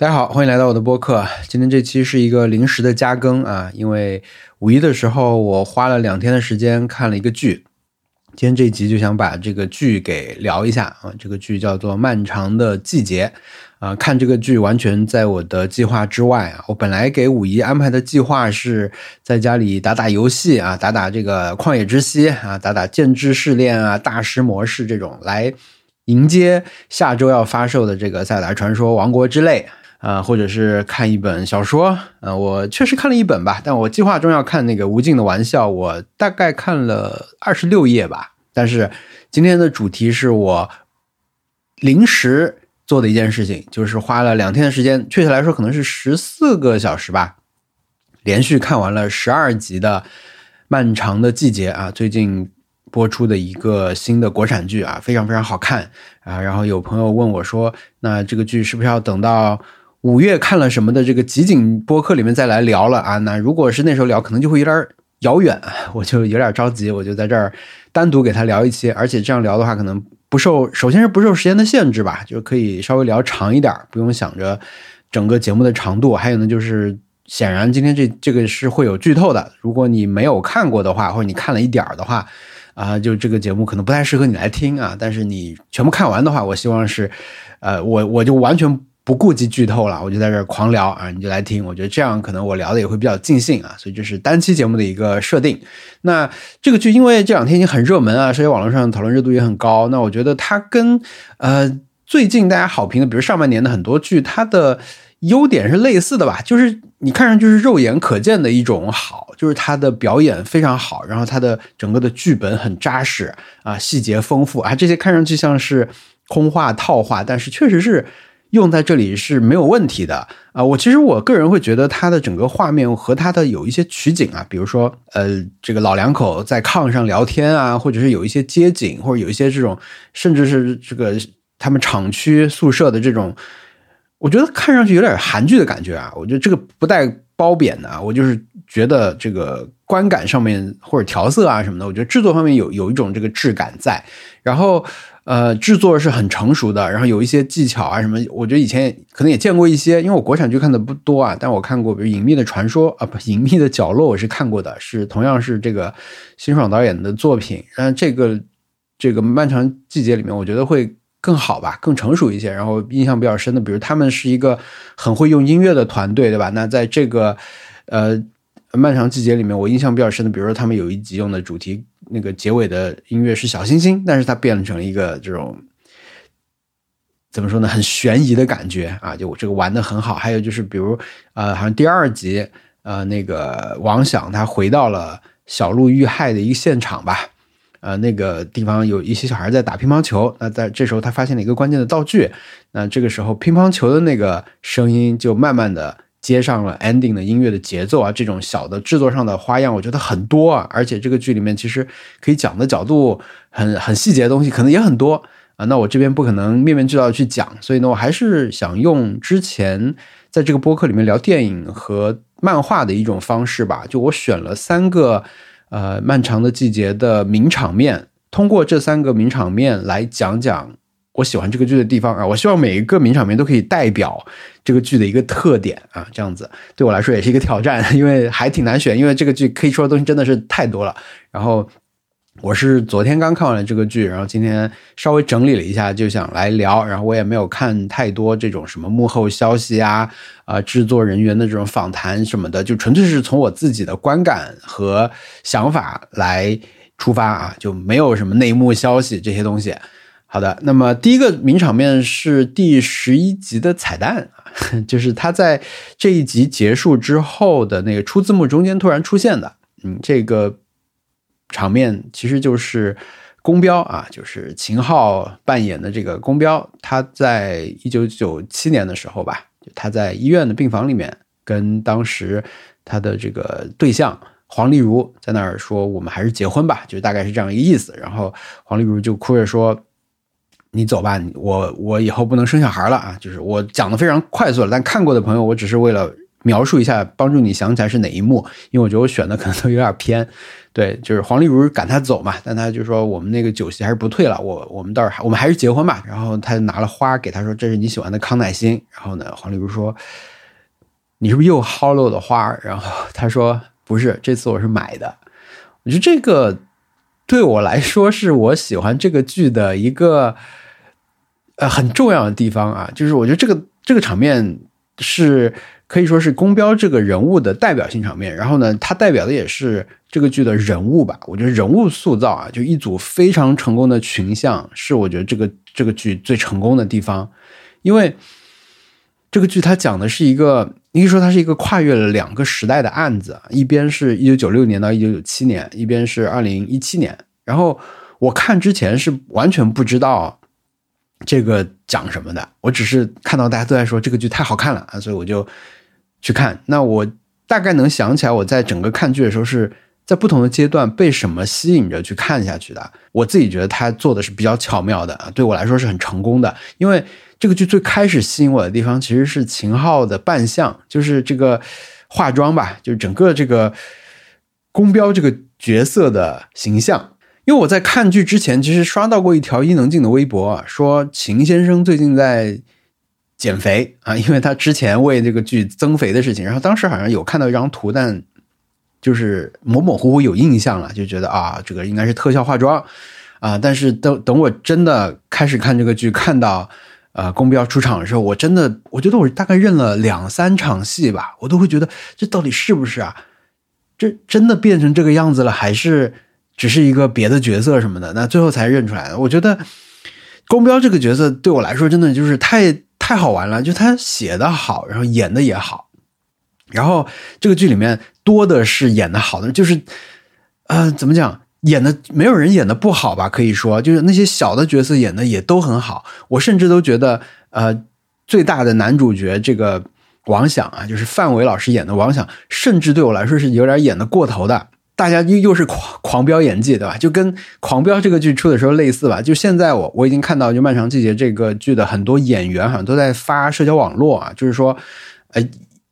大家好，欢迎来到我的播客。今天这期是一个临时的加更啊，因为五一的时候我花了两天的时间看了一个剧，今天这一集就想把这个剧给聊一下啊。这个剧叫做《漫长的季节》啊，看这个剧完全在我的计划之外啊。我本来给五一安排的计划是在家里打打游戏啊，打打这个旷野之息啊，打打剑之试炼啊，大师模式这种来迎接下周要发售的这个《塞尔达传说：王国之泪》。啊，或者是看一本小说，呃，我确实看了一本吧，但我计划中要看那个《无尽的玩笑》，我大概看了二十六页吧。但是今天的主题是我临时做的一件事情，就是花了两天的时间，确切来说可能是十四个小时吧，连续看完了十二集的《漫长的季节》啊，最近播出的一个新的国产剧啊，非常非常好看啊。然后有朋友问我说，那这个剧是不是要等到？五月看了什么的这个集锦播客里面再来聊了啊，那如果是那时候聊，可能就会有点遥远，我就有点着急，我就在这儿单独给他聊一期，而且这样聊的话，可能不受，首先是不受时间的限制吧，就可以稍微聊长一点，不用想着整个节目的长度。还有呢，就是显然今天这这个是会有剧透的，如果你没有看过的话，或者你看了一点儿的话，啊，就这个节目可能不太适合你来听啊。但是你全部看完的话，我希望是，呃，我我就完全。不顾及剧透了，我就在这儿狂聊啊，你就来听。我觉得这样可能我聊的也会比较尽兴啊，所以这是单期节目的一个设定。那这个剧因为这两天已经很热门啊，社交网络上讨论热度也很高。那我觉得它跟呃最近大家好评的，比如上半年的很多剧，它的优点是类似的吧？就是你看上去是肉眼可见的一种好，就是它的表演非常好，然后它的整个的剧本很扎实啊，细节丰富啊，这些看上去像是空话套话，但是确实是。用在这里是没有问题的啊！我其实我个人会觉得它的整个画面和它的有一些取景啊，比如说呃，这个老两口在炕上聊天啊，或者是有一些街景，或者有一些这种，甚至是这个他们厂区宿舍的这种，我觉得看上去有点韩剧的感觉啊！我觉得这个不带褒贬的啊，我就是觉得这个观感上面或者调色啊什么的，我觉得制作方面有有一种这个质感在，然后。呃，制作是很成熟的，然后有一些技巧啊什么，我觉得以前可能也见过一些，因为我国产剧看的不多啊，但我看过，比如《隐秘的传说》啊，不，《隐秘的角落》我是看过的，是同样是这个辛爽导演的作品。然这个这个漫长季节里面，我觉得会更好吧，更成熟一些。然后印象比较深的，比如他们是一个很会用音乐的团队，对吧？那在这个呃漫长季节里面，我印象比较深的，比如说他们有一集用的主题。那个结尾的音乐是小星星，但是它变成了一个这种怎么说呢，很悬疑的感觉啊！就我这个玩的很好。还有就是，比如呃，好像第二集呃，那个王想他回到了小鹿遇害的一个现场吧，呃，那个地方有一些小孩在打乒乓球。那在这时候，他发现了一个关键的道具。那这个时候，乒乓球的那个声音就慢慢的。接上了 ending 的音乐的节奏啊，这种小的制作上的花样，我觉得很多啊。而且这个剧里面其实可以讲的角度很很细节的东西，可能也很多啊。那我这边不可能面面俱到去讲，所以呢，我还是想用之前在这个播客里面聊电影和漫画的一种方式吧。就我选了三个呃漫长的季节的名场面，通过这三个名场面来讲讲。我喜欢这个剧的地方啊，我希望每一个名场面都可以代表这个剧的一个特点啊，这样子对我来说也是一个挑战，因为还挺难选，因为这个剧可以说的东西真的是太多了。然后我是昨天刚看完了这个剧，然后今天稍微整理了一下，就想来聊。然后我也没有看太多这种什么幕后消息啊，啊，制作人员的这种访谈什么的，就纯粹是从我自己的观感和想法来出发啊，就没有什么内幕消息这些东西。好的，那么第一个名场面是第十一集的彩蛋，就是他在这一集结束之后的那个出字幕中间突然出现的。嗯，这个场面其实就是宫彪啊，就是秦昊扮演的这个宫彪，他在一九九七年的时候吧，他在医院的病房里面跟当时他的这个对象黄丽茹在那儿说：“我们还是结婚吧。”就大概是这样一个意思。然后黄丽茹就哭着说。你走吧，我我以后不能生小孩了啊！就是我讲的非常快速了，但看过的朋友，我只是为了描述一下，帮助你想起来是哪一幕，因为我觉得我选的可能都有点偏。对，就是黄丽如赶他走嘛，但他就说我们那个酒席还是不退了，我我们倒是我们还是结婚吧。然后他就拿了花给他说这是你喜欢的康乃馨。然后呢，黄丽如说你是不是又 hollow 的花？然后他说不是，这次我是买的。我觉得这个对我来说是我喜欢这个剧的一个呃很重要的地方啊，就是我觉得这个这个场面是。可以说是宫彪这个人物的代表性场面，然后呢，它代表的也是这个剧的人物吧。我觉得人物塑造啊，就一组非常成功的群像，是我觉得这个这个剧最成功的地方。因为这个剧它讲的是一个，应该说它是一个跨越了两个时代的案子，一边是一九九六年到一九九七年，一边是二零一七年。然后我看之前是完全不知道这个讲什么的，我只是看到大家都在说这个剧太好看了啊，所以我就。去看，那我大概能想起来，我在整个看剧的时候是在不同的阶段被什么吸引着去看下去的。我自己觉得他做的是比较巧妙的啊，对我来说是很成功的。因为这个剧最开始吸引我的地方其实是秦昊的扮相，就是这个化妆吧，就是整个这个宫彪这个角色的形象。因为我在看剧之前，其实刷到过一条伊能静的微博，说秦先生最近在。减肥啊，因为他之前为这个剧增肥的事情，然后当时好像有看到一张图，但就是模模糊糊有印象了，就觉得啊，这个应该是特效化妆啊。但是等等我真的开始看这个剧，看到呃宫彪出场的时候，我真的我觉得我大概认了两三场戏吧，我都会觉得这到底是不是啊？这真的变成这个样子了，还是只是一个别的角色什么的？那最后才认出来的。我觉得宫彪这个角色对我来说真的就是太。太好玩了，就他写的好，然后演的也好，然后这个剧里面多的是演的好的，就是，呃，怎么讲，演的没有人演的不好吧？可以说，就是那些小的角色演的也都很好。我甚至都觉得，呃，最大的男主角这个王响啊，就是范伟老师演的王响，甚至对我来说是有点演的过头的。大家又又是狂狂飙演技，对吧？就跟《狂飙》这个剧出的时候类似吧。就现在我我已经看到，就《漫长季节》这个剧的很多演员好像都在发社交网络啊，就是说，呃，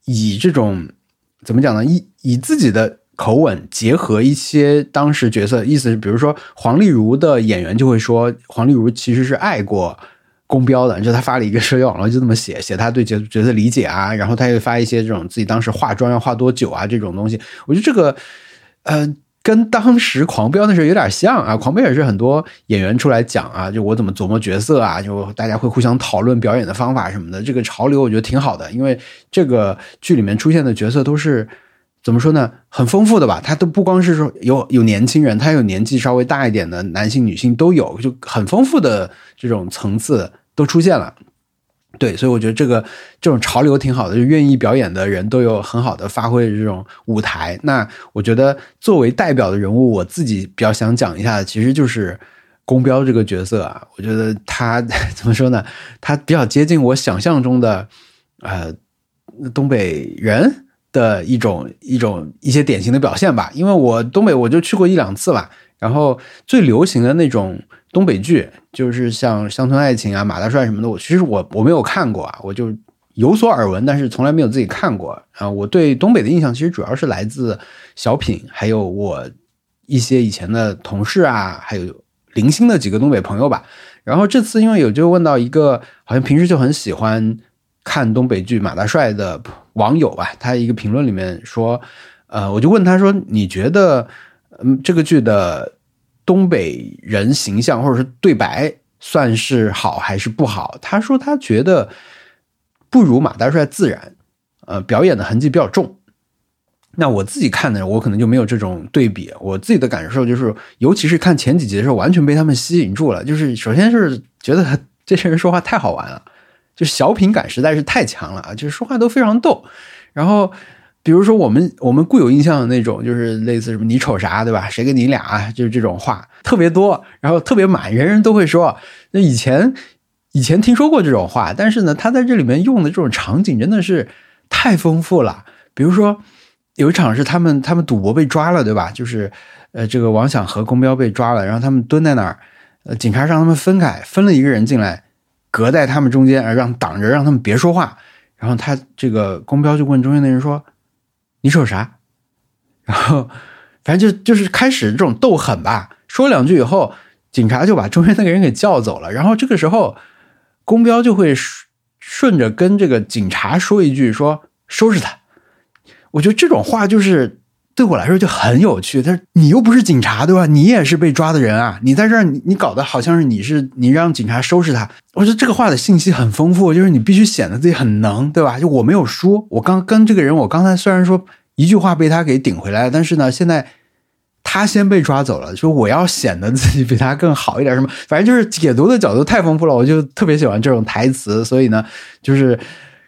以这种怎么讲呢？以以自己的口吻结合一些当时角色，意思是，比如说黄丽如的演员就会说，黄丽如其实是爱过宫彪的，就他发了一个社交网络，就这么写写他对角角色理解啊，然后他又发一些这种自己当时化妆要化多久啊这种东西，我觉得这个。呃，跟当时狂飙的时候有点像啊，狂飙也是很多演员出来讲啊，就我怎么琢磨角色啊，就大家会互相讨论表演的方法什么的。这个潮流我觉得挺好的，因为这个剧里面出现的角色都是怎么说呢，很丰富的吧？他都不光是说有有年轻人，他有年纪稍微大一点的男性、女性都有，就很丰富的这种层次都出现了。对，所以我觉得这个这种潮流挺好的，就愿意表演的人都有很好的发挥这种舞台。那我觉得作为代表的人物，我自己比较想讲一下的，其实就是宫彪这个角色啊。我觉得他 怎么说呢？他比较接近我想象中的呃东北人的一种一种一些典型的表现吧。因为我东北我就去过一两次吧，然后最流行的那种。东北剧就是像《乡村爱情》啊、《马大帅》什么的，我其实我我没有看过啊，我就有所耳闻，但是从来没有自己看过啊。我对东北的印象其实主要是来自小品，还有我一些以前的同事啊，还有零星的几个东北朋友吧。然后这次因为有就问到一个好像平时就很喜欢看东北剧《马大帅》的网友吧，他一个评论里面说，呃，我就问他说，你觉得嗯这个剧的。东北人形象或者是对白算是好还是不好？他说他觉得不如马大帅自然，呃，表演的痕迹比较重。那我自己看的，我可能就没有这种对比。我自己的感受就是，尤其是看前几集的时候，完全被他们吸引住了。就是首先是觉得这些人说话太好玩了，就小品感实在是太强了啊，就是说话都非常逗，然后。比如说，我们我们固有印象的那种，就是类似什么“你瞅啥”，对吧？谁跟你俩？就是这种话特别多，然后特别满，人人都会说。那以前以前听说过这种话，但是呢，他在这里面用的这种场景真的是太丰富了。比如说，有一场是他们他们赌博被抓了，对吧？就是呃，这个王想和公彪被抓了，然后他们蹲在那儿，呃，警察让他们分开，分了一个人进来，隔在他们中间，让挡着，让他们别说话。然后他这个公标就问中间的人说：“你说啥？”然后反正就就是开始这种斗狠吧，说两句以后，警察就把中间那个人给叫走了。然后这个时候，公标就会顺着跟这个警察说一句：“说收拾他。”我觉得这种话就是。对我来说就很有趣，但是你又不是警察，对吧？你也是被抓的人啊！你在这儿，你你搞得好像是你是你让警察收拾他。我觉得这个话的信息很丰富，就是你必须显得自己很能，对吧？就我没有输，我刚跟这个人，我刚才虽然说一句话被他给顶回来了，但是呢，现在他先被抓走了，说我要显得自己比他更好一点，什么？反正就是解读的角度太丰富了，我就特别喜欢这种台词，所以呢，就是。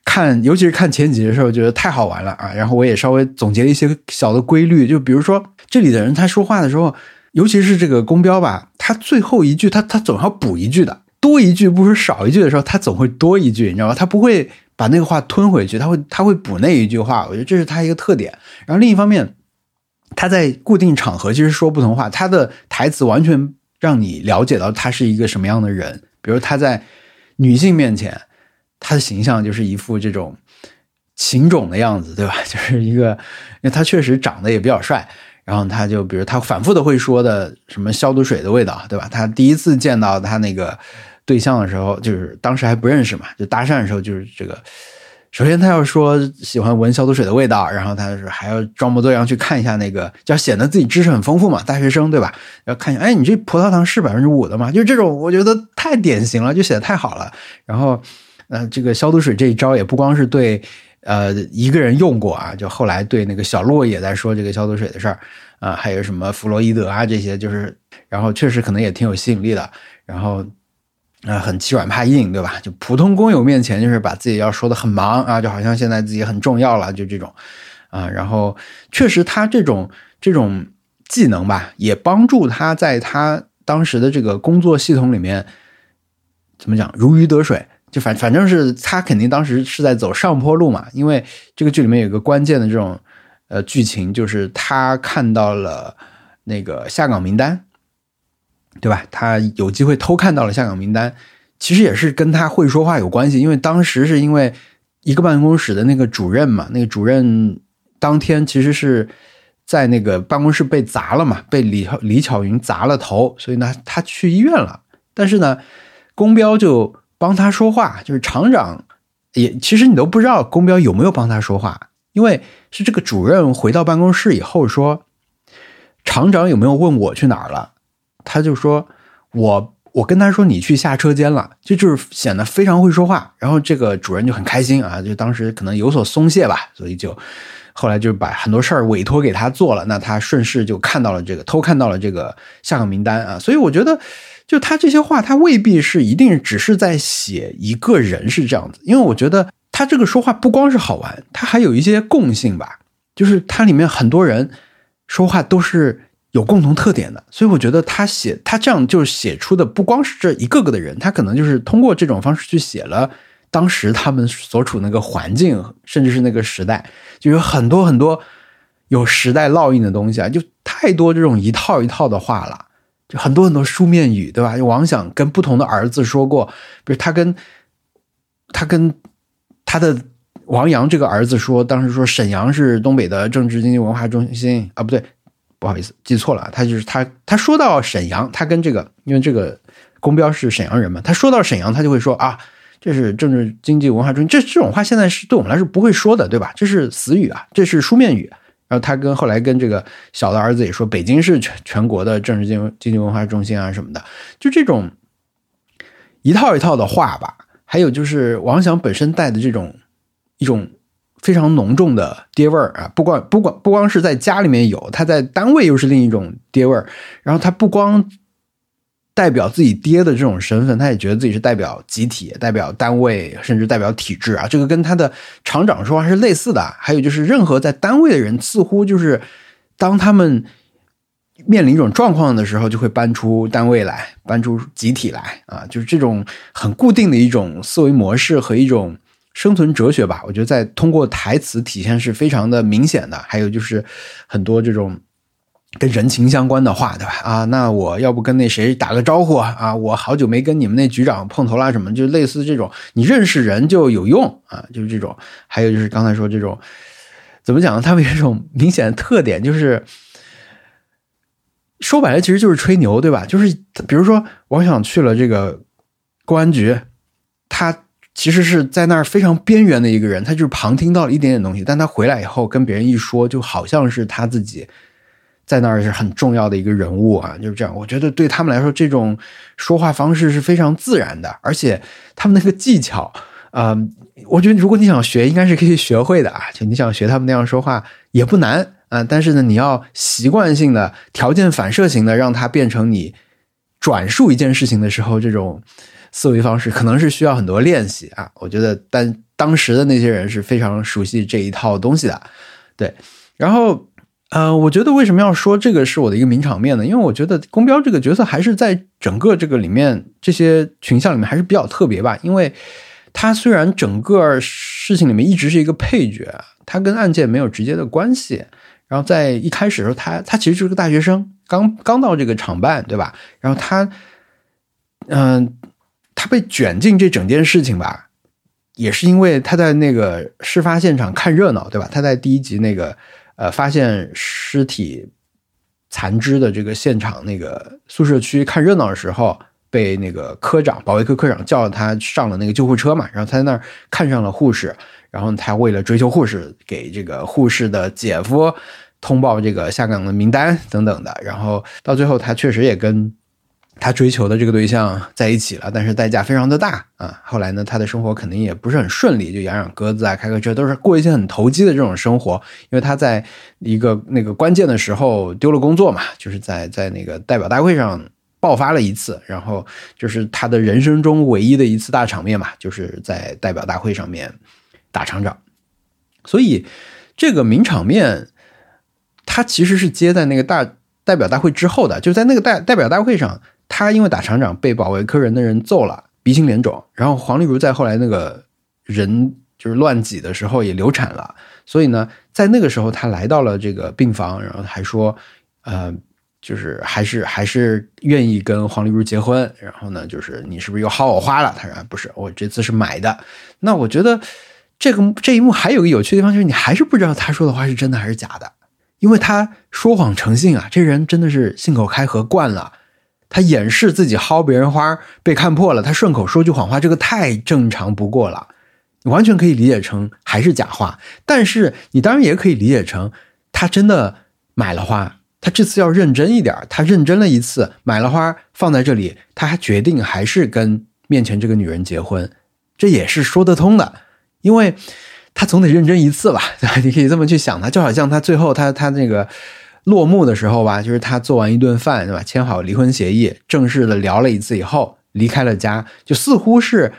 看，尤其是看前几集的时候，觉得太好玩了啊！然后我也稍微总结了一些小的规律，就比如说这里的人他说话的时候，尤其是这个公标吧，他最后一句他他总要补一句的，多一句不如少一句的时候，他总会多一句，你知道吧？他不会把那个话吞回去，他会他会补那一句话，我觉得这是他一个特点。然后另一方面，他在固定场合其实说不同话，他的台词完全让你了解到他是一个什么样的人，比如他在女性面前。他的形象就是一副这种情种的样子，对吧？就是一个，因为他确实长得也比较帅。然后他就，比如他反复的会说的什么消毒水的味道，对吧？他第一次见到他那个对象的时候，就是当时还不认识嘛，就搭讪的时候就是这个。首先他要说喜欢闻消毒水的味道，然后他是还要装模作样去看一下那个，就要显得自己知识很丰富嘛，大学生对吧？要看一下，哎，你这葡萄糖是百分之五的吗？就这种，我觉得太典型了，就写的太好了。然后。呃，这个消毒水这一招也不光是对，呃，一个人用过啊，就后来对那个小洛也在说这个消毒水的事儿啊，还有什么弗洛伊德啊这些，就是然后确实可能也挺有吸引力的，然后啊很欺软怕硬，对吧？就普通工友面前就是把自己要说的很忙啊，就好像现在自己很重要了，就这种啊，然后确实他这种这种技能吧，也帮助他在他当时的这个工作系统里面怎么讲如鱼得水。就反反正是他肯定当时是在走上坡路嘛，因为这个剧里面有一个关键的这种呃剧情，就是他看到了那个下岗名单，对吧？他有机会偷看到了下岗名单，其实也是跟他会说话有关系，因为当时是因为一个办公室的那个主任嘛，那个主任当天其实是在那个办公室被砸了嘛，被李李巧云砸了头，所以呢他去医院了，但是呢公标就。帮他说话，就是厂长也其实你都不知道公标有没有帮他说话，因为是这个主任回到办公室以后说，厂长有没有问我去哪儿了？他就说我我跟他说你去下车间了，就就是显得非常会说话。然后这个主任就很开心啊，就当时可能有所松懈吧，所以就后来就把很多事儿委托给他做了。那他顺势就看到了这个偷看到了这个下岗名单啊，所以我觉得。就他这些话，他未必是一定只是在写一个人是这样子，因为我觉得他这个说话不光是好玩，他还有一些共性吧。就是他里面很多人说话都是有共同特点的，所以我觉得他写他这样就是写出的不光是这一个个的人，他可能就是通过这种方式去写了当时他们所处那个环境，甚至是那个时代，就有很多很多有时代烙印的东西啊，就太多这种一套一套的话了。就很多很多书面语，对吧？王想跟不同的儿子说过，比如他跟他跟他的王阳这个儿子说，当时说沈阳是东北的政治经济文化中心啊，不对，不好意思，记错了。他就是他，他说到沈阳，他跟这个，因为这个公标是沈阳人嘛，他说到沈阳，他就会说啊，这是政治经济文化中心，这这种话现在是对我们来说不会说的，对吧？这是死语啊，这是书面语。然后他跟后来跟这个小的儿子也说，北京是全全国的政治经经济文化中心啊什么的，就这种一套一套的话吧。还有就是王想本身带的这种一种非常浓重的爹味儿啊，不光不光不光是在家里面有，他在单位又是另一种爹味儿。然后他不光。代表自己爹的这种身份，他也觉得自己是代表集体、代表单位，甚至代表体制啊。这个跟他的厂长说话是类似的。还有就是，任何在单位的人，似乎就是当他们面临一种状况的时候，就会搬出单位来，搬出集体来啊。就是这种很固定的一种思维模式和一种生存哲学吧。我觉得在通过台词体现是非常的明显的。还有就是很多这种。跟人情相关的话，对吧？啊，那我要不跟那谁打个招呼啊？我好久没跟你们那局长碰头啦，什么就类似这种，你认识人就有用啊，就是这种。还有就是刚才说这种，怎么讲呢？他们有一种明显的特点，就是说白了其实就是吹牛，对吧？就是比如说，我想去了这个公安局，他。其实是在那儿非常边缘的一个人，他就是旁听到了一点点东西，但他回来以后跟别人一说，就好像是他自己在那儿是很重要的一个人物啊，就是这样。我觉得对他们来说，这种说话方式是非常自然的，而且他们那个技巧，呃，我觉得如果你想学，应该是可以学会的啊。就你想学他们那样说话也不难啊，但是呢，你要习惯性的、条件反射型的让它变成你转述一件事情的时候这种。思维方式可能是需要很多练习啊，我觉得，但当时的那些人是非常熟悉这一套东西的，对。然后，呃，我觉得为什么要说这个是我的一个名场面呢？因为我觉得宫标这个角色还是在整个这个里面这些群像里面还是比较特别吧，因为他虽然整个事情里面一直是一个配角，他跟案件没有直接的关系。然后在一开始的时候，他他其实就是个大学生，刚刚到这个厂办，对吧？然后他，嗯。他被卷进这整件事情吧，也是因为他在那个事发现场看热闹，对吧？他在第一集那个呃发现尸体残肢的这个现场那个宿舍区看热闹的时候，被那个科长保卫科科长叫他上了那个救护车嘛，然后他在那儿看上了护士，然后他为了追求护士，给这个护士的姐夫通报这个下岗的名单等等的，然后到最后他确实也跟。他追求的这个对象在一起了，但是代价非常的大啊！后来呢，他的生活肯定也不是很顺利，就养养鸽子啊，开个车，都是过一些很投机的这种生活。因为他在一个那个关键的时候丢了工作嘛，就是在在那个代表大会上爆发了一次，然后就是他的人生中唯一的一次大场面嘛，就是在代表大会上面打厂长。所以这个名场面，他其实是接在那个大代表大会之后的，就在那个代代表大会上。他因为打厂长被保卫科人的人揍了，鼻青脸肿。然后黄丽如在后来那个人就是乱挤的时候也流产了，所以呢，在那个时候他来到了这个病房，然后还说，呃，就是还是还是愿意跟黄丽如结婚。然后呢，就是你是不是又薅我花了？他说不是，我这次是买的。那我觉得这个这一幕还有个有趣的地方，就是你还是不知道他说的话是真的还是假的，因为他说谎成性啊，这人真的是信口开河惯了。他掩饰自己薅别人花被看破了，他顺口说句谎话，这个太正常不过了，你完全可以理解成还是假话。但是你当然也可以理解成他真的买了花，他这次要认真一点，他认真了一次，买了花放在这里，他还决定还是跟面前这个女人结婚，这也是说得通的，因为他总得认真一次吧？对吧？你可以这么去想他，就好像他最后他他那个。落幕的时候吧，就是他做完一顿饭，对吧？签好离婚协议，正式的聊了一次以后，离开了家，就似乎是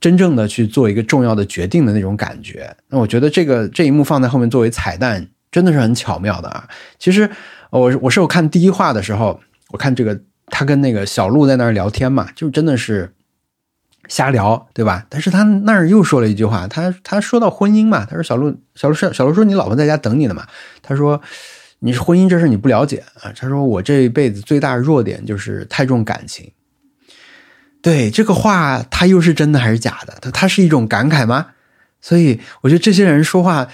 真正的去做一个重要的决定的那种感觉。那我觉得这个这一幕放在后面作为彩蛋，真的是很巧妙的啊。其实我我是我看第一话的时候，我看这个他跟那个小鹿在那儿聊天嘛，就真的是瞎聊，对吧？但是他那儿又说了一句话，他他说到婚姻嘛，他说小鹿小鹿说小鹿说你老婆在家等你呢嘛，他说。你是婚姻这事你不了解啊？他说我这一辈子最大的弱点就是太重感情。对这个话，他又是真的还是假的？他他是一种感慨吗？所以我觉得这些人说话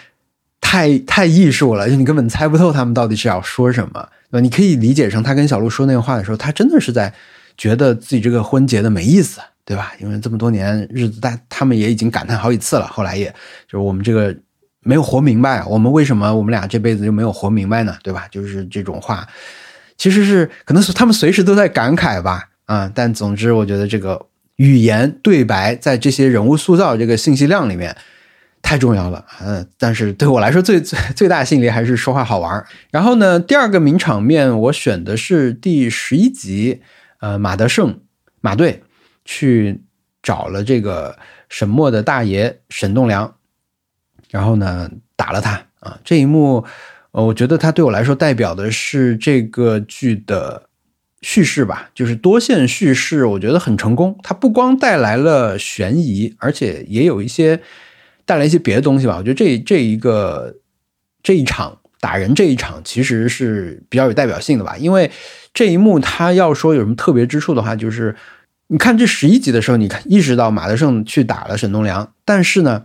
太太艺术了，就你根本猜不透他们到底是要说什么，对吧？你可以理解成他跟小鹿说那个话的时候，他真的是在觉得自己这个婚结的没意思，对吧？因为这么多年日子，但他们也已经感叹好几次了。后来也就是我们这个。没有活明白，我们为什么我们俩这辈子就没有活明白呢？对吧？就是这种话，其实是可能是他们随时都在感慨吧。啊，但总之，我觉得这个语言对白在这些人物塑造这个信息量里面太重要了。嗯，但是对我来说，最最最大吸引力还是说话好玩。然后呢，第二个名场面我选的是第十一集，呃，马德胜马队去找了这个沈墨的大爷沈栋梁。然后呢，打了他啊！这一幕，呃，我觉得他对我来说代表的是这个剧的叙事吧，就是多线叙事，我觉得很成功。它不光带来了悬疑，而且也有一些带来一些别的东西吧。我觉得这这一个这一场。打人这一场其实是比较有代表性的吧，因为这一幕他要说有什么特别之处的话，就是你看这十一集的时候，你看意识到马德胜去打了沈东良，但是呢，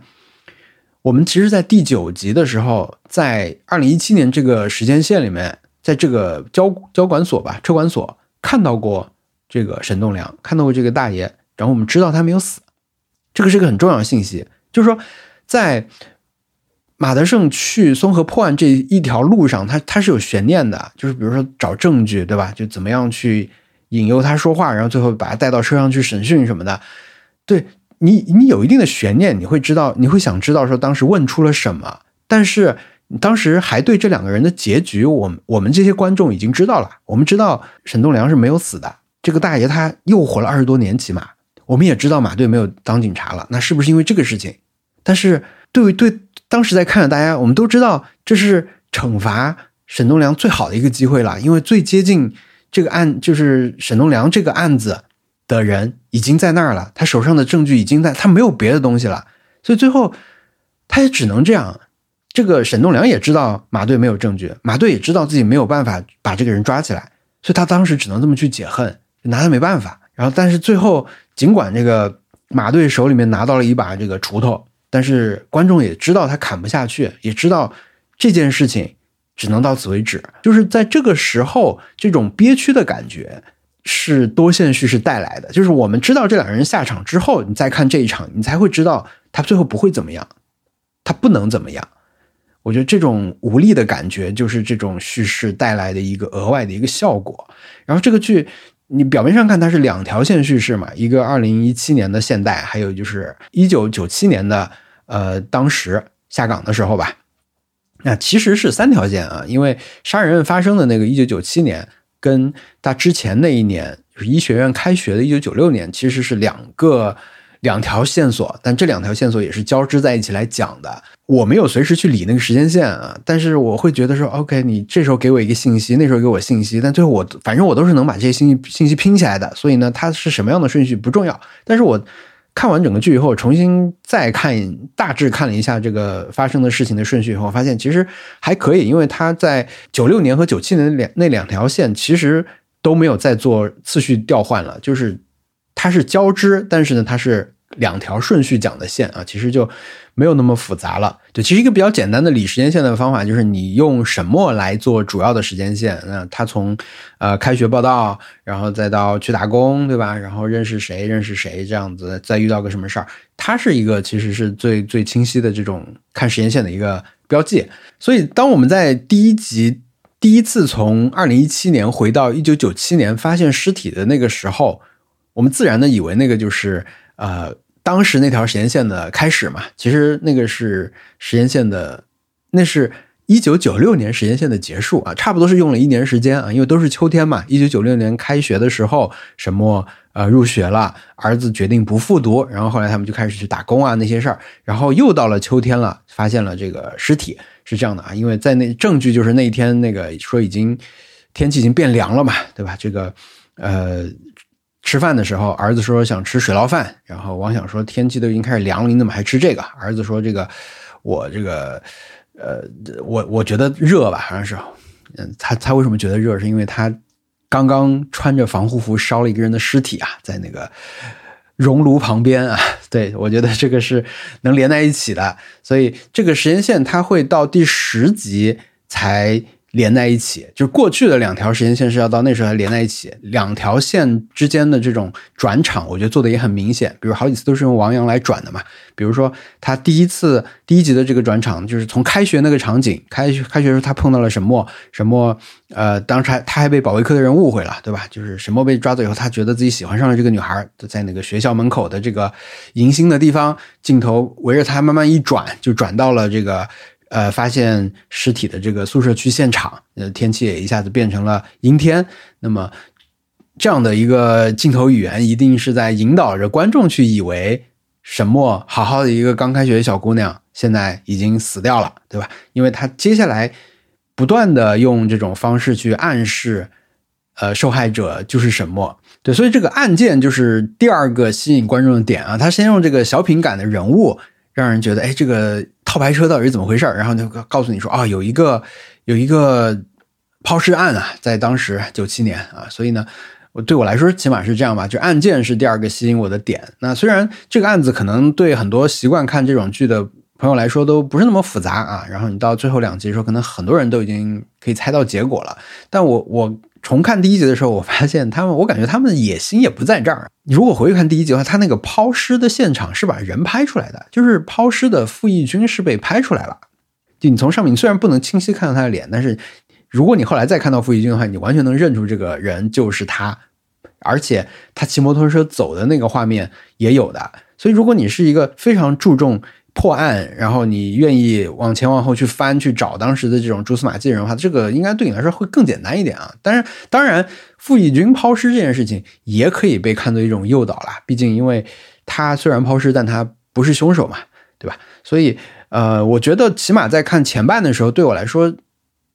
我们其实，在第九集的时候，在二零一七年这个时间线里面，在这个交交管所吧，车管所看到过这个沈栋梁，看到过这个大爷，然后我们知道他没有死，这个是个很重要的信息，就是说在。马德胜去松河破案这一条路上，他他是有悬念的，就是比如说找证据，对吧？就怎么样去引诱他说话，然后最后把他带到车上去审讯什么的。对你，你有一定的悬念，你会知道，你会想知道说当时问出了什么。但是当时还对这两个人的结局，我们我们这些观众已经知道了。我们知道沈栋梁是没有死的，这个大爷他又活了二十多年，起码我们也知道马队没有当警察了。那是不是因为这个事情？但是对对。当时在看着大家，我们都知道这是惩罚沈栋梁最好的一个机会了，因为最接近这个案就是沈栋梁这个案子的人已经在那儿了，他手上的证据已经在，他没有别的东西了，所以最后他也只能这样。这个沈栋梁也知道马队没有证据，马队也知道自己没有办法把这个人抓起来，所以他当时只能这么去解恨，拿他没办法。然后，但是最后尽管这个马队手里面拿到了一把这个锄头。但是观众也知道他砍不下去，也知道这件事情只能到此为止。就是在这个时候，这种憋屈的感觉是多线叙事带来的。就是我们知道这两个人下场之后，你再看这一场，你才会知道他最后不会怎么样，他不能怎么样。我觉得这种无力的感觉，就是这种叙事带来的一个额外的一个效果。然后这个剧。你表面上看它是两条线叙事嘛，一个二零一七年的现代，还有就是一九九七年的，呃，当时下岗的时候吧。那其实是三条线啊，因为杀人案发生的那个一九九七年，跟他之前那一年就是医学院开学的一九九六年，其实是两个。两条线索，但这两条线索也是交织在一起来讲的。我没有随时去理那个时间线啊，但是我会觉得说，OK，你这时候给我一个信息，那时候给我信息，但最后我反正我都是能把这些信息信息拼起来的。所以呢，它是什么样的顺序不重要。但是我看完整个剧以后，重新再看，大致看了一下这个发生的事情的顺序以后，发现其实还可以，因为他在九六年和九七年两那两条线其实都没有再做次序调换了，就是它是交织，但是呢，它是。两条顺序讲的线啊，其实就没有那么复杂了。对，其实一个比较简单的理时间线的方法，就是你用什么来做主要的时间线。那他从呃开学报道，然后再到去打工，对吧？然后认识谁，认识谁，这样子再遇到个什么事儿，它是一个其实是最最清晰的这种看时间线的一个标记。所以，当我们在第一集第一次从二零一七年回到一九九七年发现尸体的那个时候，我们自然的以为那个就是呃。当时那条时间线的开始嘛，其实那个是时间线的，那是一九九六年时间线的结束啊，差不多是用了一年时间啊，因为都是秋天嘛。一九九六年开学的时候，什么呃入学了，儿子决定不复读，然后后来他们就开始去打工啊那些事儿，然后又到了秋天了，发现了这个尸体是这样的啊，因为在那证据就是那天那个说已经天气已经变凉了嘛，对吧？这个呃。吃饭的时候，儿子说想吃水捞饭，然后王想说天气都已经开始凉了，你怎么还吃这个？儿子说这个我这个呃，我我觉得热吧，好像是，嗯，他他为什么觉得热？是因为他刚刚穿着防护服烧了一个人的尸体啊，在那个熔炉旁边啊，对我觉得这个是能连在一起的，所以这个时间线它会到第十集才。连在一起，就是过去的两条时间线是要到那时候才连在一起。两条线之间的这种转场，我觉得做的也很明显。比如好几次都是用王阳来转的嘛。比如说他第一次第一集的这个转场，就是从开学那个场景，开学开学时候他碰到了沈墨，沈墨呃，当时还他还被保卫科的人误会了，对吧？就是沈墨被抓走以后，他觉得自己喜欢上了这个女孩，在那个学校门口的这个迎新的地方，镜头围着他慢慢一转，就转到了这个。呃，发现尸体的这个宿舍区现场，呃，天气也一下子变成了阴天。那么，这样的一个镜头语言，一定是在引导着观众去以为沈墨好好的一个刚开学的小姑娘，现在已经死掉了，对吧？因为他接下来不断的用这种方式去暗示，呃，受害者就是沈墨。对，所以这个案件就是第二个吸引观众的点啊。他先用这个小品感的人物。让人觉得哎，这个套牌车到底是怎么回事然后就告诉你说啊，有一个有一个抛尸案啊，在当时九七年啊，所以呢，我对我来说起码是这样吧，就案件是第二个吸引我的点。那虽然这个案子可能对很多习惯看这种剧的朋友来说都不是那么复杂啊，然后你到最后两集的时候，可能很多人都已经可以猜到结果了，但我我。重看第一集的时候，我发现他们，我感觉他们的野心也不在这儿。你如果回去看第一集的话，他那个抛尸的现场是把人拍出来的，就是抛尸的傅艺军是被拍出来了。就你从上面，你虽然不能清晰看到他的脸，但是如果你后来再看到傅艺军的话，你完全能认出这个人就是他，而且他骑摩托车走的那个画面也有的。所以，如果你是一个非常注重。破案，然后你愿意往前往后去翻去找当时的这种蛛丝马迹的话，这个应该对你来说会更简单一点啊。但是，当然，傅义军抛尸这件事情也可以被看作一种诱导了。毕竟，因为他虽然抛尸，但他不是凶手嘛，对吧？所以，呃，我觉得起码在看前半的时候，对我来说，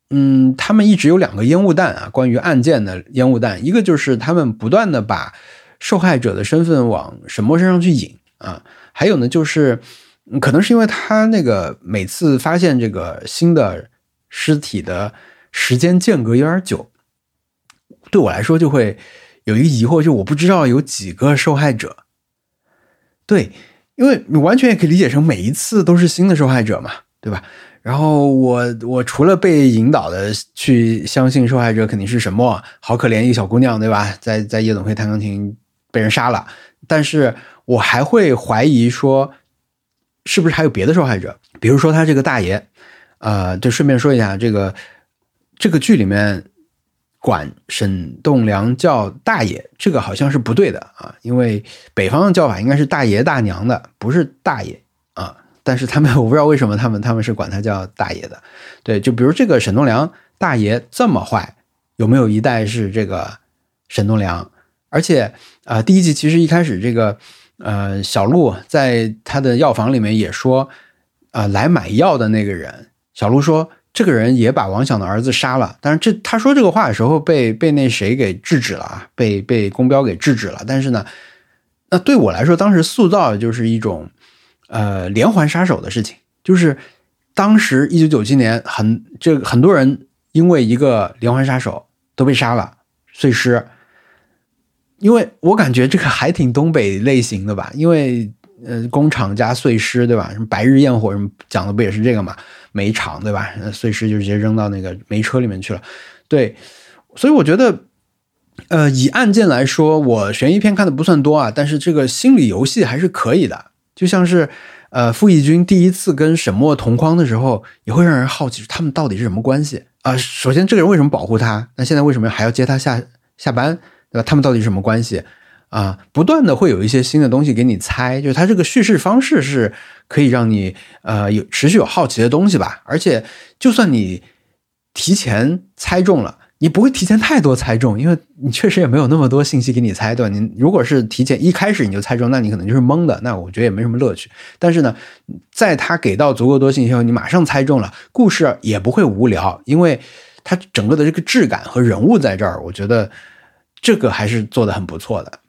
嗯，他们一直有两个烟雾弹啊，关于案件的烟雾弹，一个就是他们不断的把受害者的身份往沈墨身上去引啊，还有呢就是。可能是因为他那个每次发现这个新的尸体的时间间隔有点久，对我来说就会有一个疑惑，就我不知道有几个受害者。对，因为你完全也可以理解成每一次都是新的受害者嘛，对吧？然后我我除了被引导的去相信受害者肯定是沈墨，好可怜一个小姑娘，对吧？在在夜总会弹钢琴被人杀了，但是我还会怀疑说。是不是还有别的受害者？比如说他这个大爷，呃，就顺便说一下，这个这个剧里面管沈栋梁叫大爷，这个好像是不对的啊，因为北方的叫法应该是大爷大娘的，不是大爷啊。但是他们 我不知道为什么他们他们是管他叫大爷的。对，就比如这个沈栋梁大爷这么坏，有没有一代是这个沈栋梁？而且啊，第一集其实一开始这个。呃，小陆在他的药房里面也说，啊，来买药的那个人，小陆说，这个人也把王想的儿子杀了。但是这他说这个话的时候，被被那谁给制止了，被被公标给制止了。但是呢，那对我来说，当时塑造的就是一种，呃，连环杀手的事情，就是当时一九九七年，很这很多人因为一个连环杀手都被杀了，碎尸。因为我感觉这个还挺东北类型的吧，因为呃，工厂加碎尸，对吧？什么白日焰火什么讲的不也是这个嘛？煤厂对吧？碎尸就直接扔到那个煤车里面去了。对，所以我觉得，呃，以案件来说，我悬疑片看的不算多啊，但是这个心理游戏还是可以的。就像是呃，傅义军第一次跟沈墨同框的时候，也会让人好奇他们到底是什么关系啊？首先，这个人为什么保护他？那现在为什么还要接他下下班？对吧？他们到底是什么关系啊？不断的会有一些新的东西给你猜，就是它这个叙事方式是可以让你呃有持续有好奇的东西吧。而且，就算你提前猜中了，你不会提前太多猜中，因为你确实也没有那么多信息给你猜，对吧？你如果是提前一开始你就猜中，那你可能就是懵的，那我觉得也没什么乐趣。但是呢，在他给到足够多信息后，你马上猜中了，故事也不会无聊，因为它整个的这个质感和人物在这儿，我觉得。这个还是做的很不错的。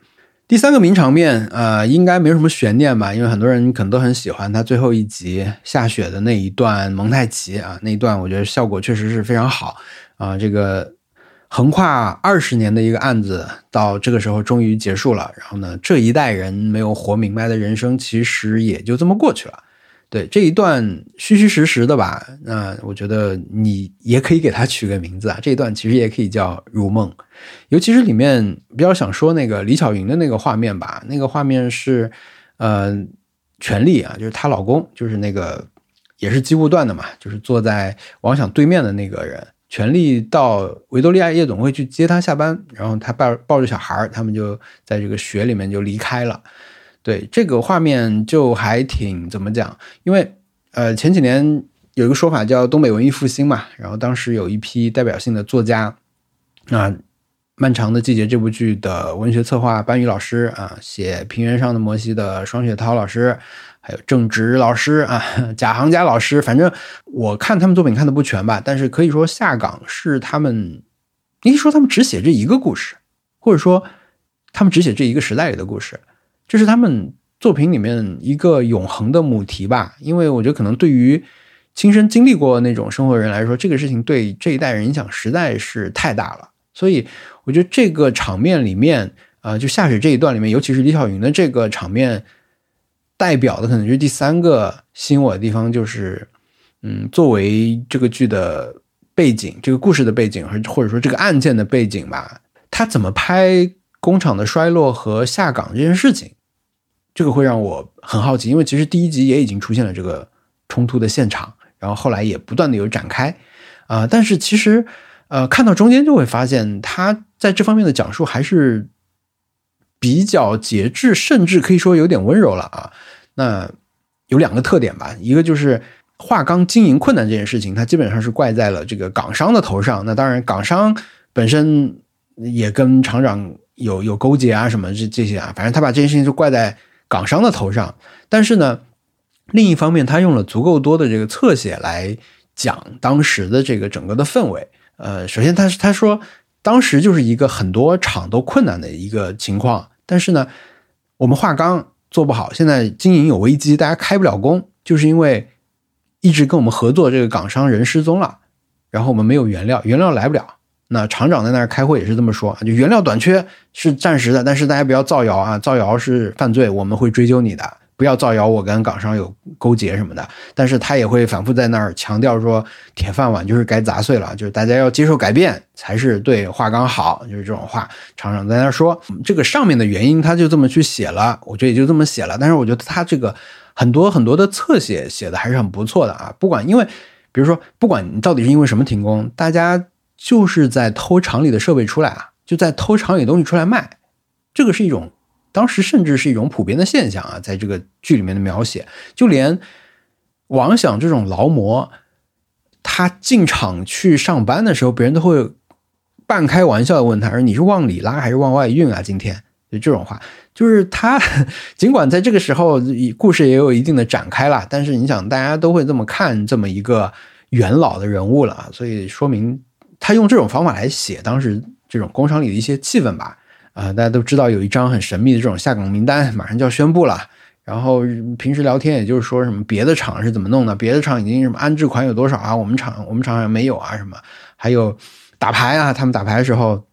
第三个名场面，呃，应该没有什么悬念吧？因为很多人可能都很喜欢他最后一集下雪的那一段蒙太奇啊，那一段我觉得效果确实是非常好啊。这个横跨二十年的一个案子，到这个时候终于结束了。然后呢，这一代人没有活明白的人生，其实也就这么过去了。对这一段虚虚实实的吧，那我觉得你也可以给他取个名字啊。这一段其实也可以叫《如梦》，尤其是里面比较想说那个李巧云的那个画面吧。那个画面是，呃，权力啊，就是她老公，就是那个也是机务段的嘛，就是坐在王想对面的那个人，权力到维多利亚夜总会去接她下班，然后他抱抱着小孩他们就在这个雪里面就离开了。对这个画面就还挺怎么讲？因为呃前几年有一个说法叫东北文艺复兴嘛，然后当时有一批代表性的作家啊，《漫长的季节》这部剧的文学策划班宇老师啊，写《平原上的摩西》的双雪涛老师，还有郑直老师啊，贾行家老师，反正我看他们作品看的不全吧，但是可以说下岗是他们，你说他们只写这一个故事，或者说他们只写这一个时代里的故事。这是他们作品里面一个永恒的母题吧，因为我觉得可能对于亲身经历过那种生活的人来说，这个事情对这一代人影响实在是太大了。所以我觉得这个场面里面，呃，就下雪这一段里面，尤其是李小云的这个场面，代表的可能就是第三个吸引我的地方，就是嗯，作为这个剧的背景，这个故事的背景，或或者说这个案件的背景吧，他怎么拍工厂的衰落和下岗这件事情，这个会让我很好奇，因为其实第一集也已经出现了这个冲突的现场，然后后来也不断的有展开，啊，但是其实。呃，看到中间就会发现，他在这方面的讲述还是比较节制，甚至可以说有点温柔了啊。那有两个特点吧，一个就是化钢经营困难这件事情，它基本上是怪在了这个港商的头上。那当然，港商本身也跟厂长有有勾结啊，什么这这些啊，反正他把这件事情就怪在港商的头上。但是呢，另一方面，他用了足够多的这个侧写来讲当时的这个整个的氛围。呃，首先他他说，当时就是一个很多厂都困难的一个情况，但是呢，我们化钢做不好，现在经营有危机，大家开不了工，就是因为一直跟我们合作这个港商人失踪了，然后我们没有原料，原料来不了。那厂长在那儿开会也是这么说，就原料短缺是暂时的，但是大家不要造谣啊，造谣是犯罪，我们会追究你的。不要造谣，我跟港商有勾结什么的。但是他也会反复在那儿强调说，铁饭碗就是该砸碎了，就是大家要接受改变才是对华钢好，就是这种话厂长在那儿说。这个上面的原因他就这么去写了，我觉得也就这么写了。但是我觉得他这个很多很多的侧写写的还是很不错的啊。不管因为，比如说，不管你到底是因为什么停工，大家就是在偷厂里的设备出来啊，就在偷厂里东西出来卖，这个是一种。当时甚至是一种普遍的现象啊，在这个剧里面的描写，就连王想这种劳模，他进厂去上班的时候，别人都会半开玩笑的问他说：“你是往里拉还是往外运啊？”今天就这种话，就是他 尽管在这个时候故事也有一定的展开了，但是你想，大家都会这么看这么一个元老的人物了，所以说明他用这种方法来写当时这种工厂里的一些气氛吧。啊，大家都知道有一张很神秘的这种下岗名单，马上就要宣布了。然后平时聊天，也就是说什么别的厂是怎么弄的，别的厂已经什么安置款有多少啊，我们厂我们厂上没有啊，什么还有打牌啊，他们打牌的时候。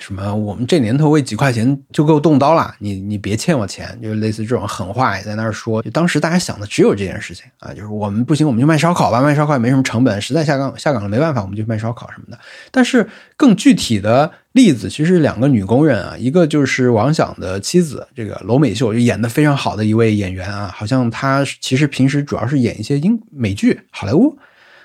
什么？我们这年头为几块钱就够动刀了，你你别欠我钱，就类似这种狠话也在那儿说。就当时大家想的只有这件事情啊，就是我们不行，我们就卖烧烤吧，卖烧烤也没什么成本，实在下岗下岗了没办法，我们就卖烧烤什么的。但是更具体的例子，其实两个女工人啊，一个就是王想的妻子，这个娄美秀，就演的非常好的一位演员啊，好像她其实平时主要是演一些英美剧、好莱坞。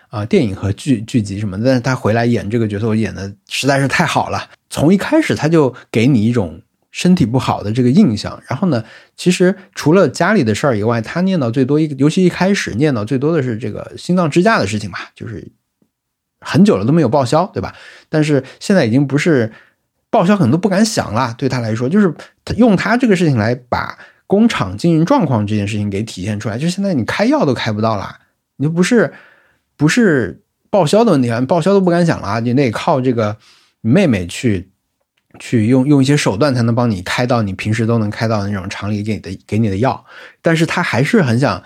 啊，电影和剧剧集什么，但是他回来演这个角色，我演的实在是太好了。从一开始他就给你一种身体不好的这个印象。然后呢，其实除了家里的事儿以外，他念叨最多一，尤其一开始念叨最多的是这个心脏支架的事情吧，就是很久了都没有报销，对吧？但是现在已经不是报销，可能都不敢想了。对他来说，就是用他这个事情来把工厂经营状况这件事情给体现出来。就现在你开药都开不到了，你就不是。不是报销的问题啊，报销都不敢想了啊！你得靠这个妹妹去去用用一些手段才能帮你开到你平时都能开到的那种厂里给你的给你的药，但是他还是很想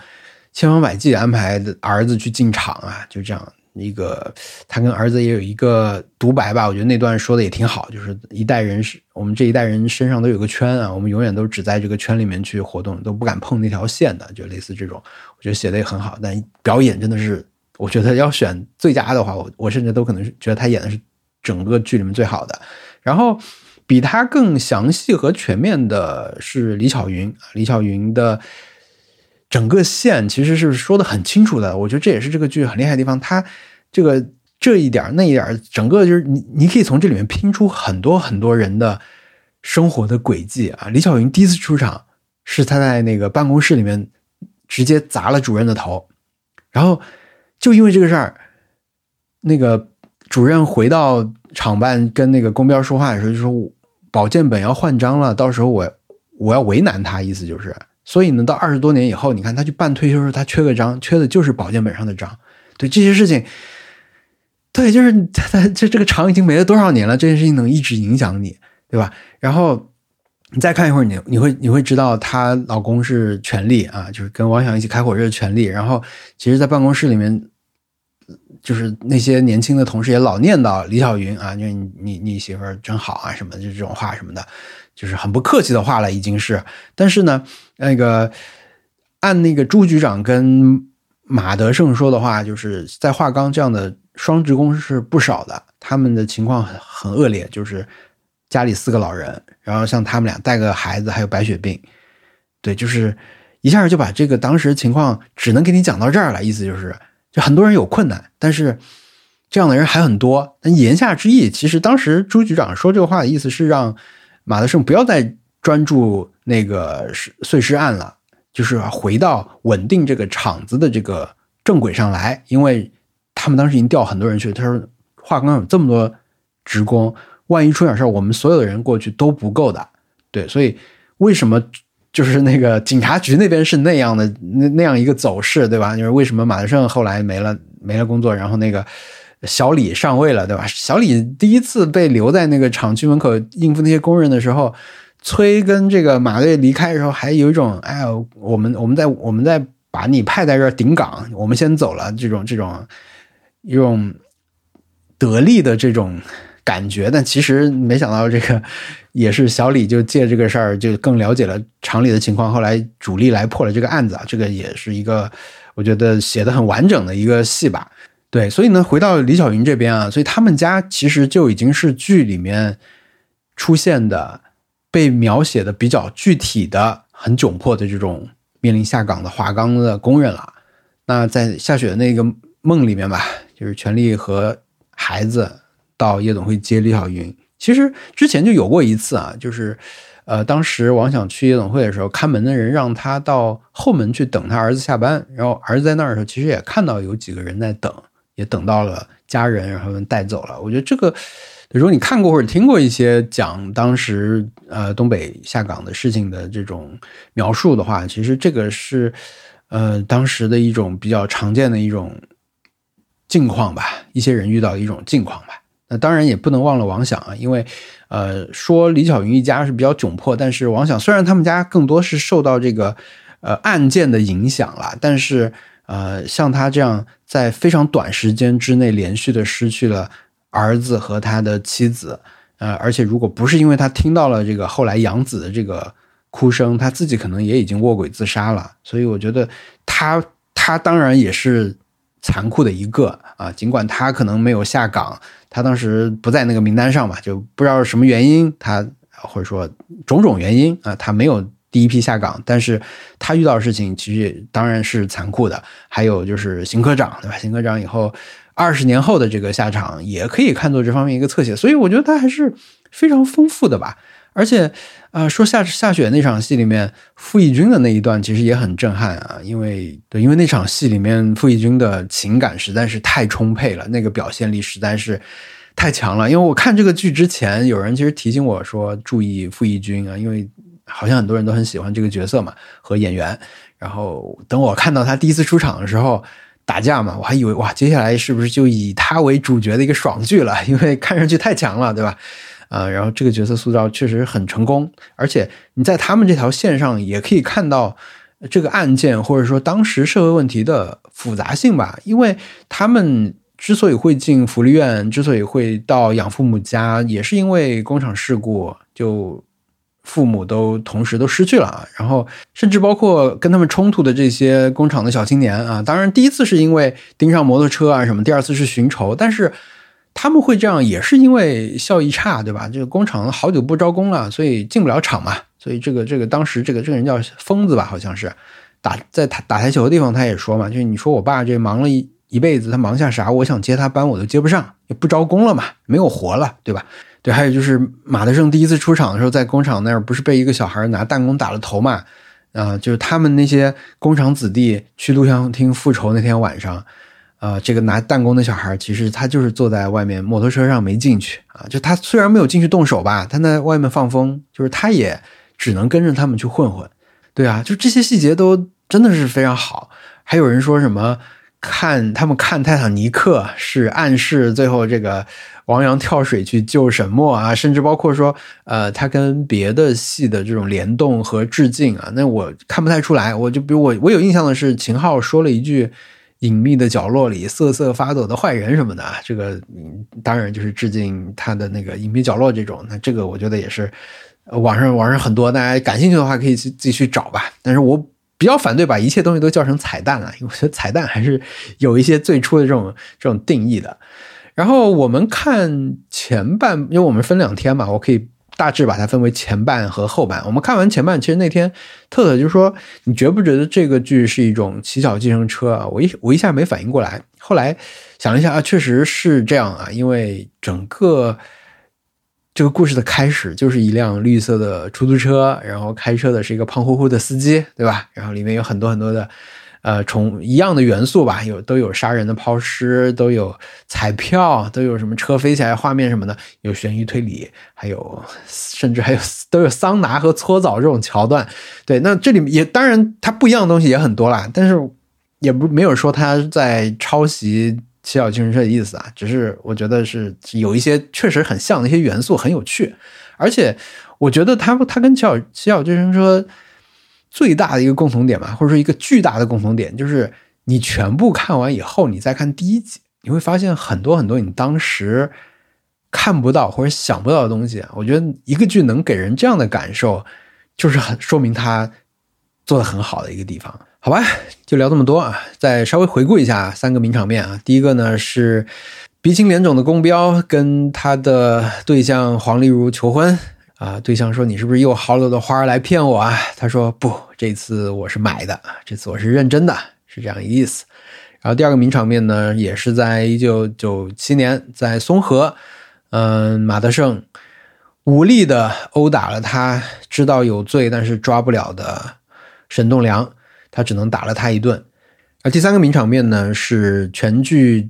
千方百计安排儿子去进厂啊！就这样一个，他跟儿子也有一个独白吧，我觉得那段说的也挺好，就是一代人是我们这一代人身上都有个圈啊，我们永远都只在这个圈里面去活动，都不敢碰那条线的，就类似这种，我觉得写的也很好，但表演真的是。我觉得要选最佳的话，我我甚至都可能是觉得他演的是整个剧里面最好的。然后比他更详细和全面的是李巧云，李巧云的整个线其实是说的很清楚的。我觉得这也是这个剧很厉害的地方。他这个这一点那一点，整个就是你你可以从这里面拼出很多很多人的生活的轨迹啊。李巧云第一次出场是他在那个办公室里面直接砸了主任的头，然后。就因为这个事儿，那个主任回到厂办跟那个工标说话的时候，就说保健本要换章了，到时候我我要为难他，意思就是，所以呢，到二十多年以后，你看他去办退休时，候，他缺个章，缺的就是保健本上的章。对这些事情，对，就是他这这个厂已经没了多少年了，这件事情能一直影响你，对吧？然后你再看一会儿，你你会你会知道她老公是权力啊，就是跟王想一起开火车的权力。然后，其实，在办公室里面，就是那些年轻的同事也老念叨李小云啊，就你你你媳妇儿真好啊什么的，就这种话什么的，就是很不客气的话了，已经是。但是呢，那个按那个朱局长跟马德胜说的话，就是在华钢这样的双职工是不少的，他们的情况很很恶劣，就是家里四个老人。然后像他们俩带个孩子，还有白血病，对，就是一下就把这个当时情况只能给你讲到这儿了。意思就是，就很多人有困难，但是这样的人还很多。那言下之意，其实当时朱局长说这个话的意思是让马德胜不要再专注那个碎尸案了，就是回到稳定这个厂子的这个正轨上来。因为他们当时已经调很多人去，他说华钢有这么多职工。万一出点事儿，我们所有的人过去都不够的，对，所以为什么就是那个警察局那边是那样的那那样一个走势，对吧？就是为什么马德胜后来没了没了工作，然后那个小李上位了，对吧？小李第一次被留在那个厂区门口应付那些工人的时候，崔跟这个马队离开的时候，还有一种哎呦，我们我们在我们在把你派在这儿顶岗，我们先走了，这种这种一种得力的这种。感觉，但其实没想到这个也是小李就借这个事儿就更了解了厂里的情况，后来主力来破了这个案子啊，这个也是一个我觉得写的很完整的一个戏吧。对，所以呢，回到李小云这边啊，所以他们家其实就已经是剧里面出现的被描写的比较具体的、很窘迫的这种面临下岗的华钢的工人了。那在下雪的那个梦里面吧，就是权力和孩子。到夜总会接李小云，其实之前就有过一次啊，就是，呃，当时王想去夜总会的时候，看门的人让他到后门去等他儿子下班，然后儿子在那儿的时候，其实也看到有几个人在等，也等到了家人，然后带走了。我觉得这个，如果你看过或者听过一些讲当时呃东北下岗的事情的这种描述的话，其实这个是呃当时的一种比较常见的一种境况吧，一些人遇到一种境况吧。那当然也不能忘了王想啊，因为，呃，说李小云一家是比较窘迫，但是王想虽然他们家更多是受到这个，呃，案件的影响了，但是，呃，像他这样在非常短时间之内连续的失去了儿子和他的妻子，呃，而且如果不是因为他听到了这个后来养子的这个哭声，他自己可能也已经卧轨自杀了，所以我觉得他他当然也是残酷的一个啊，尽管他可能没有下岗。他当时不在那个名单上嘛，就不知道什么原因，他或者说种种原因啊，他没有第一批下岗。但是他遇到的事情其实当然是残酷的。还有就是邢科长，对吧？邢科长以后二十年后的这个下场也可以看作这方面一个侧写。所以我觉得他还是非常丰富的吧。而且，呃，说下下雪那场戏里面，傅艺军的那一段其实也很震撼啊，因为对，因为那场戏里面傅艺军的情感实在是太充沛了，那个表现力实在是太强了。因为我看这个剧之前，有人其实提醒我说注意傅艺军啊，因为好像很多人都很喜欢这个角色嘛和演员。然后等我看到他第一次出场的时候打架嘛，我还以为哇，接下来是不是就以他为主角的一个爽剧了？因为看上去太强了，对吧？啊，然后这个角色塑造确实很成功，而且你在他们这条线上也可以看到这个案件或者说当时社会问题的复杂性吧。因为他们之所以会进福利院，之所以会到养父母家，也是因为工厂事故，就父母都同时都失去了啊，然后甚至包括跟他们冲突的这些工厂的小青年啊，当然第一次是因为盯上摩托车啊什么，第二次是寻仇，但是。他们会这样，也是因为效益差，对吧？这个工厂好久不招工了，所以进不了厂嘛。所以这个这个当时这个这个人叫疯子吧，好像是打在打打台球的地方，他也说嘛，就是你说我爸这忙了一一辈子，他忙下啥？我想接他班，我都接不上，也不招工了嘛，没有活了，对吧？对，还有就是马德胜第一次出场的时候，在工厂那儿不是被一个小孩拿弹弓打了头嘛？啊，就是他们那些工厂子弟去录像厅复仇那天晚上。啊，这个拿弹弓的小孩，其实他就是坐在外面摩托车上没进去啊。就他虽然没有进去动手吧，他在外面放风，就是他也只能跟着他们去混混。对啊，就这些细节都真的是非常好。还有人说什么看他们看泰坦尼克是暗示最后这个王阳跳水去救沈墨啊，甚至包括说呃他跟别的戏的这种联动和致敬啊，那我看不太出来。我就比如我我有印象的是秦昊说了一句。隐秘的角落里瑟瑟发抖的坏人什么的啊，这个嗯当然就是致敬他的那个隐秘角落这种。那这个我觉得也是网上网上很多，大家感兴趣的话可以去自己去找吧。但是我比较反对把一切东西都叫成彩蛋了，因为我觉得彩蛋还是有一些最初的这种这种定义的。然后我们看前半，因为我们分两天嘛，我可以。大致把它分为前半和后半。我们看完前半，其实那天特特就说：“你觉不觉得这个剧是一种乞巧计程车啊？”我一我一下没反应过来，后来想了一下啊，确实是这样啊，因为整个这个故事的开始就是一辆绿色的出租车，然后开车的是一个胖乎乎的司机，对吧？然后里面有很多很多的。呃，从一样的元素吧，有都有杀人的抛尸，都有彩票，都有什么车飞起来画面什么的，有悬疑推理，还有甚至还有都有桑拿和搓澡这种桥段。对，那这里面也当然它不一样的东西也很多啦，但是也不没有说它在抄袭《七小精神车》的意思啊，只是我觉得是有一些确实很像的一些元素很有趣，而且我觉得它它跟《七小七小精神车》。最大的一个共同点吧，或者说一个巨大的共同点，就是你全部看完以后，你再看第一集，你会发现很多很多你当时看不到或者想不到的东西。我觉得一个剧能给人这样的感受，就是很说明它做的很好的一个地方。好吧，就聊这么多啊！再稍微回顾一下三个名场面啊。第一个呢是鼻青脸肿的宫彪跟他的对象黄丽如求婚。啊，对象说：“你是不是又薅了的花来骗我啊？”他说：“不，这次我是买的，这次我是认真的，是这样一个意思。”然后第二个名场面呢，也是在一九九七年，在松河，嗯，马德胜武力的殴打了他知道有罪但是抓不了的沈栋梁，他只能打了他一顿。而第三个名场面呢，是全剧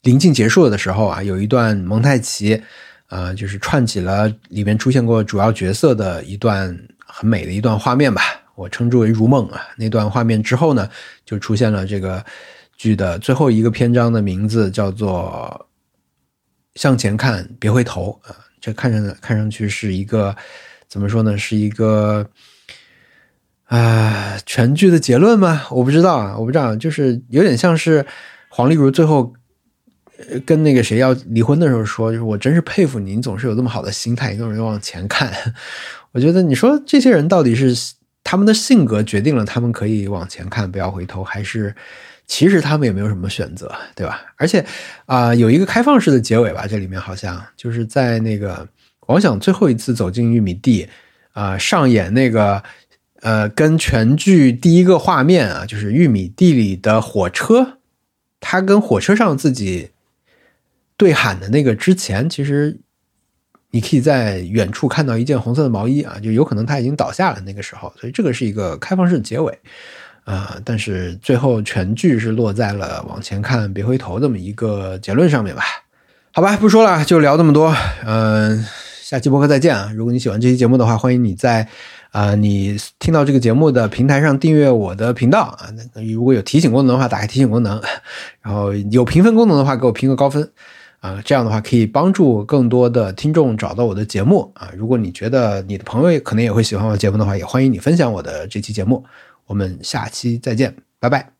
临近结束的时候啊，有一段蒙太奇。啊，就是串起了里面出现过主要角色的一段很美的一段画面吧，我称之为如梦啊。那段画面之后呢，就出现了这个剧的最后一个篇章的名字叫做“向前看，别回头”啊。这看上看上去是一个怎么说呢？是一个啊全剧的结论吗？我不知道啊，我不知道，就是有点像是黄丽茹最后。跟那个谁要离婚的时候说，就是我真是佩服你，你总是有这么好的心态，总是往前看。我觉得你说这些人到底是他们的性格决定了他们可以往前看，不要回头，还是其实他们也没有什么选择，对吧？而且啊，有一个开放式的结尾吧，这里面好像就是在那个王想最后一次走进玉米地啊，上演那个呃，跟全剧第一个画面啊，就是玉米地里的火车，他跟火车上自己。对喊的那个之前，其实你可以在远处看到一件红色的毛衣啊，就有可能他已经倒下了那个时候，所以这个是一个开放式结尾啊。但是最后全剧是落在了往前看别回头这么一个结论上面吧？好吧，不说了，就聊这么多。嗯，下期播客再见啊！如果你喜欢这期节目的话，欢迎你在啊你听到这个节目的平台上订阅我的频道啊。那如果有提醒功能的话，打开提醒功能；然后有评分功能的话，给我评个高分。啊，这样的话可以帮助更多的听众找到我的节目啊！如果你觉得你的朋友可能也会喜欢我节目的话，也欢迎你分享我的这期节目。我们下期再见，拜拜。